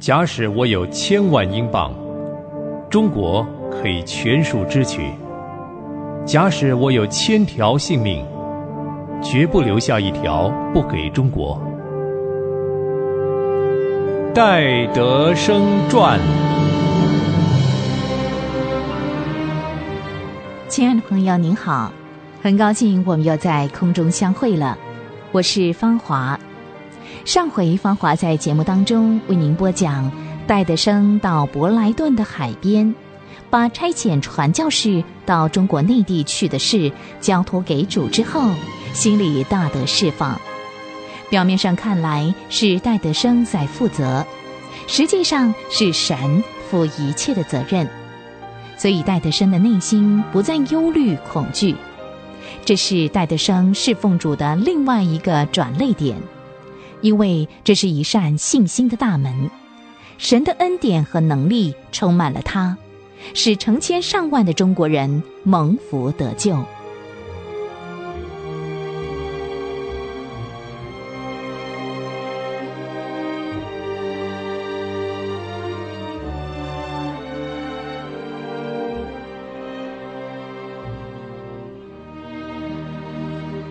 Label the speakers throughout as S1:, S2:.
S1: 假使我有千万英镑，中国可以全数支取；假使我有千条性命，绝不留下一条不给中国。戴德生传。
S2: 亲爱的朋友，您好，很高兴我们又在空中相会了。我是芳华。上回芳华在节目当中为您播讲戴德生到伯莱顿的海边，把差遣传教士到中国内地去的事交托给主之后，心里大得释放。表面上看来是戴德生在负责，实际上是神负一切的责任。所以戴德生的内心不再忧虑恐惧，这是戴德生侍奉主的另外一个转泪点，因为这是一扇信心的大门，神的恩典和能力充满了他，使成千上万的中国人蒙福得救。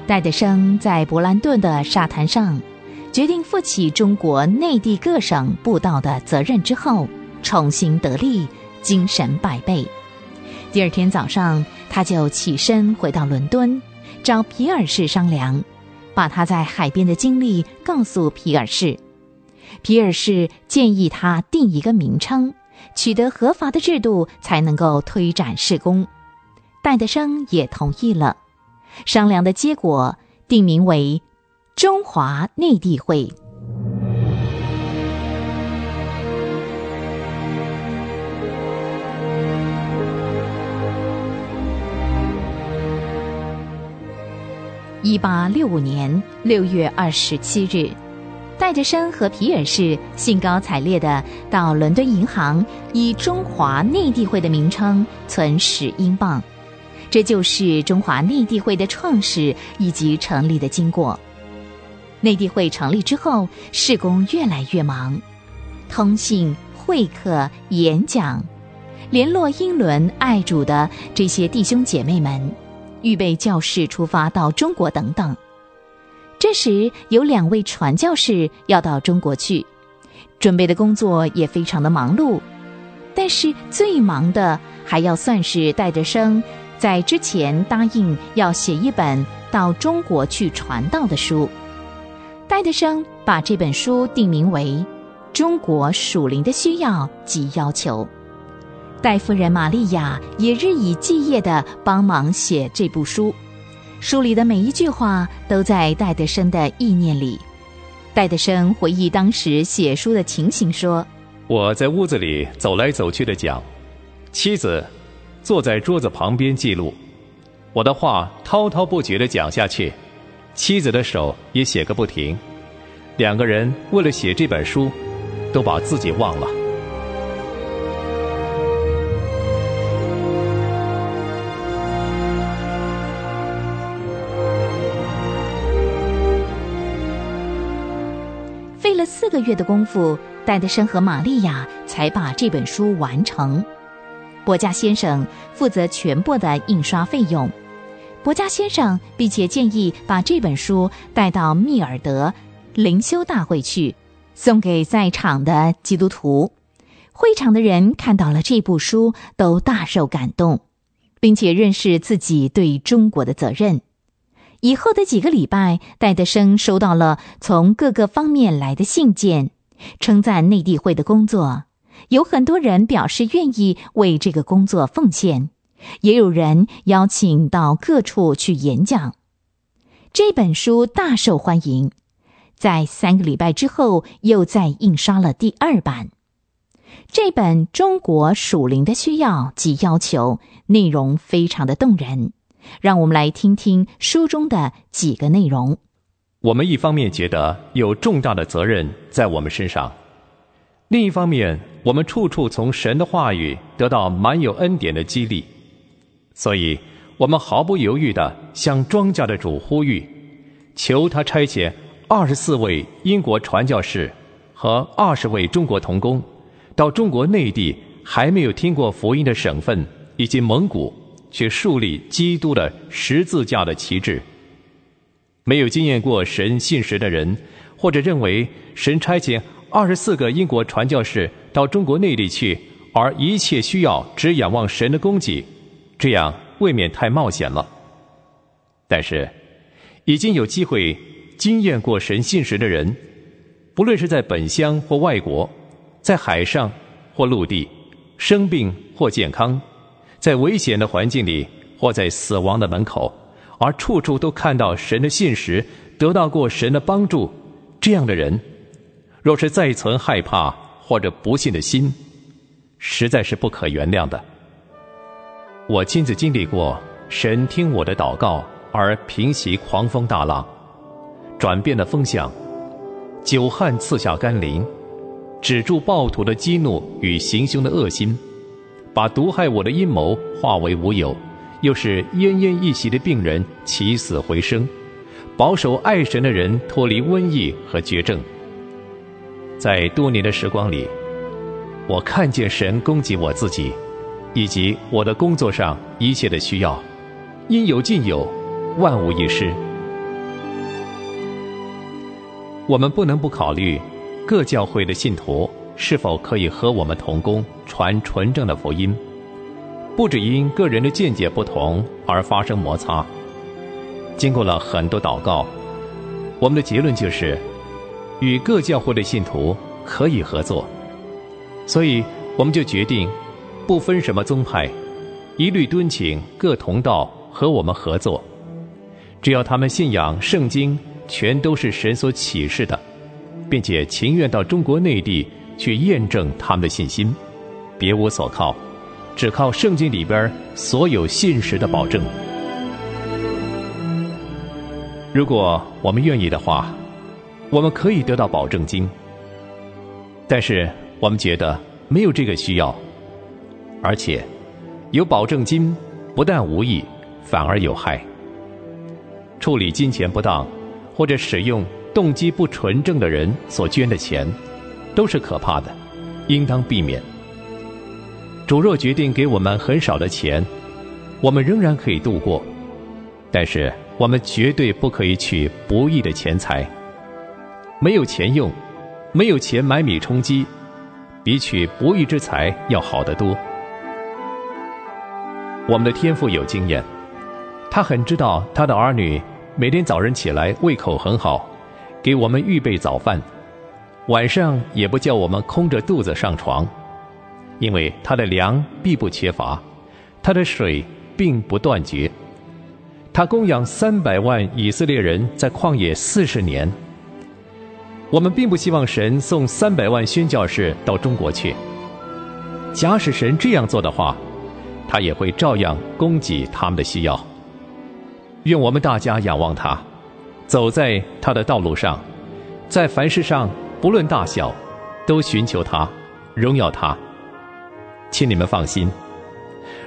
S2: 戴德生在勃兰顿的沙滩上，决定负起中国内地各省布道的责任之后，重新得力，精神百倍。第二天早上，他就起身回到伦敦，找皮尔士商量，把他在海边的经历告诉皮尔士。皮尔士建议他定一个名称，取得合法的制度，才能够推展施工。戴德生也同意了。商量的结果定名为“中华内地会”。一八六五年六月二十七日，戴德生和皮尔士兴高采烈的到伦敦银行，以“中华内地会”的名称存十英镑。这就是中华内地会的创始以及成立的经过。内地会成立之后，事工越来越忙，通信、会客、演讲，联络英伦、爱主的这些弟兄姐妹们，预备教士出发到中国等等。这时有两位传教士要到中国去，准备的工作也非常的忙碌，但是最忙的还要算是戴德生。在之前答应要写一本到中国去传道的书，戴德生把这本书定名为《中国属灵的需要及要求》。戴夫人玛利亚也日以继夜地帮忙写这部书，书里的每一句话都在戴德生的意念里。戴德生回忆当时写书的情形说：“
S1: 我在屋子里走来走去的讲，妻子。”坐在桌子旁边记录，我的话滔滔不绝地讲下去，妻子的手也写个不停。两个人为了写这本书，都把自己忘了。
S2: 费了四个月的功夫，戴德生和玛利亚才把这本书完成。伯家先生负责全部的印刷费用。伯家先生并且建议把这本书带到密尔德灵修大会去，送给在场的基督徒。会场的人看到了这部书，都大受感动，并且认识自己对中国的责任。以后的几个礼拜，戴德生收到了从各个方面来的信件，称赞内地会的工作。有很多人表示愿意为这个工作奉献，也有人邀请到各处去演讲。这本书大受欢迎，在三个礼拜之后又再印刷了第二版。这本《中国属灵的需要及要求》内容非常的动人，让我们来听听书中的几个内容。
S1: 我们一方面觉得有重大的责任在我们身上。另一方面，我们处处从神的话语得到满有恩典的激励，所以我们毫不犹豫地向庄稼的主呼吁，求他差遣二十四位英国传教士和二十位中国童工，到中国内地还没有听过福音的省份以及蒙古，去树立基督的十字架的旗帜。没有经验过神信实的人，或者认为神差遣二十四个英国传教士到中国内地去，而一切需要只仰望神的供给，这样未免太冒险了。但是，已经有机会经验过神信实的人，不论是在本乡或外国，在海上或陆地，生病或健康，在危险的环境里或在死亡的门口。而处处都看到神的信实，得到过神的帮助，这样的人，若是再存害怕或者不信的心，实在是不可原谅的。我亲自经历过神听我的祷告而平息狂风大浪，转变了风向，久旱赐下甘霖，止住暴徒的激怒与行凶的恶心，把毒害我的阴谋化为乌有。又是奄奄一息的病人起死回生，保守爱神的人脱离瘟疫和绝症。在多年的时光里，我看见神供给我自己，以及我的工作上一切的需要，应有尽有，万无一失。我们不能不考虑各教会的信徒是否可以和我们同工传纯正的福音。不止因个人的见解不同而发生摩擦。经过了很多祷告，我们的结论就是，与各教会的信徒可以合作。所以，我们就决定，不分什么宗派，一律敦请各同道和我们合作。只要他们信仰圣经，全都是神所启示的，并且情愿到中国内地去验证他们的信心，别无所靠。只靠圣经里边所有信实的保证。如果我们愿意的话，我们可以得到保证金。但是我们觉得没有这个需要，而且有保证金不但无益，反而有害。处理金钱不当，或者使用动机不纯正的人所捐的钱，都是可怕的，应当避免。主若决定给我们很少的钱，我们仍然可以度过，但是我们绝对不可以取不义的钱财。没有钱用，没有钱买米充饥，比取不义之财要好得多。我们的天父有经验，他很知道他的儿女每天早晨起来胃口很好，给我们预备早饭，晚上也不叫我们空着肚子上床。因为他的粮必不缺乏，他的水并不断绝，他供养三百万以色列人在旷野四十年。我们并不希望神送三百万宣教士到中国去。假使神这样做的话，他也会照样供给他们的需要。愿我们大家仰望他，走在他的道路上，在凡事上不论大小，都寻求他，荣耀他。请你们放心，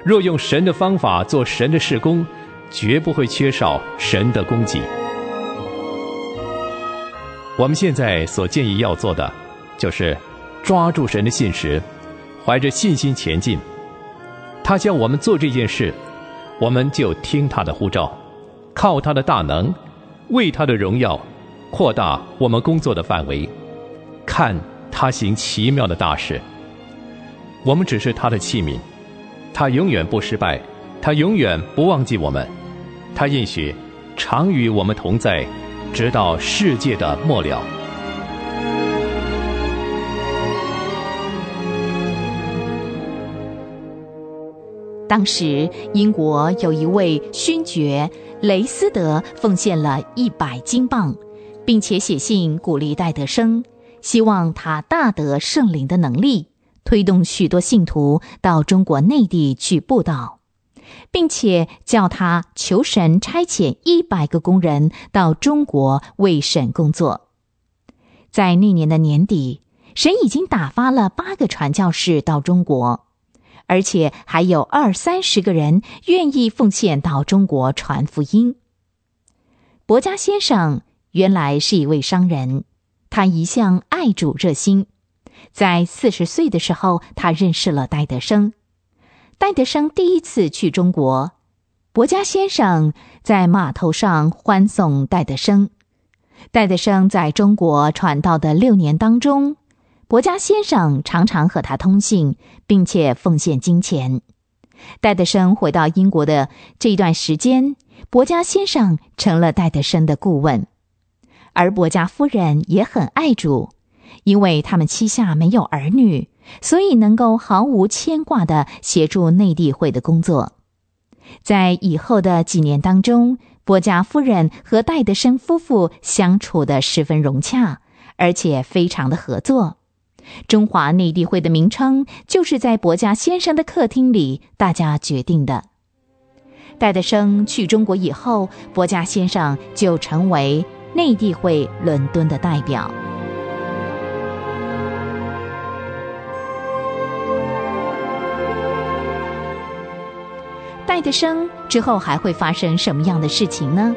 S1: 若用神的方法做神的事工，绝不会缺少神的供给。我们现在所建议要做的，就是抓住神的信实，怀着信心前进。他叫我们做这件事，我们就听他的呼召，靠他的大能，为他的荣耀，扩大我们工作的范围，看他行奇妙的大事。我们只是他的器皿，他永远不失败，他永远不忘记我们，他应许常与我们同在，直到世界的末了。
S2: 当时，英国有一位勋爵雷斯德奉献了一百金镑，并且写信鼓励戴德生，希望他大得圣灵的能力。推动许多信徒到中国内地去布道，并且叫他求神差遣一百个工人到中国为神工作。在那年的年底，神已经打发了八个传教士到中国，而且还有二三十个人愿意奉献到中国传福音。伯家先生原来是一位商人。他一向爱主热心。在四十岁的时候，他认识了戴德生。戴德生第一次去中国，伯家先生在码头上欢送戴德生。戴德生在中国传道的六年当中，伯家先生常常和他通信，并且奉献金钱。戴德生回到英国的这一段时间，伯家先生成了戴德生的顾问，而伯家夫人也很爱主，因为他们膝下没有儿女，所以能够毫无牵挂的协助内地会的工作。在以后的几年当中。伯家夫人和戴德生夫妇相处的十分融洽，而且非常的合作。中华内地会的名称就是在伯家先生的客厅里大家决定的。戴德生去中国以后，伯家先生就成为内地会伦敦的代表。戴德生之后还会发生什么样的事情呢？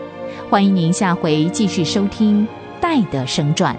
S2: 欢迎您下回继续收听《戴德生传》。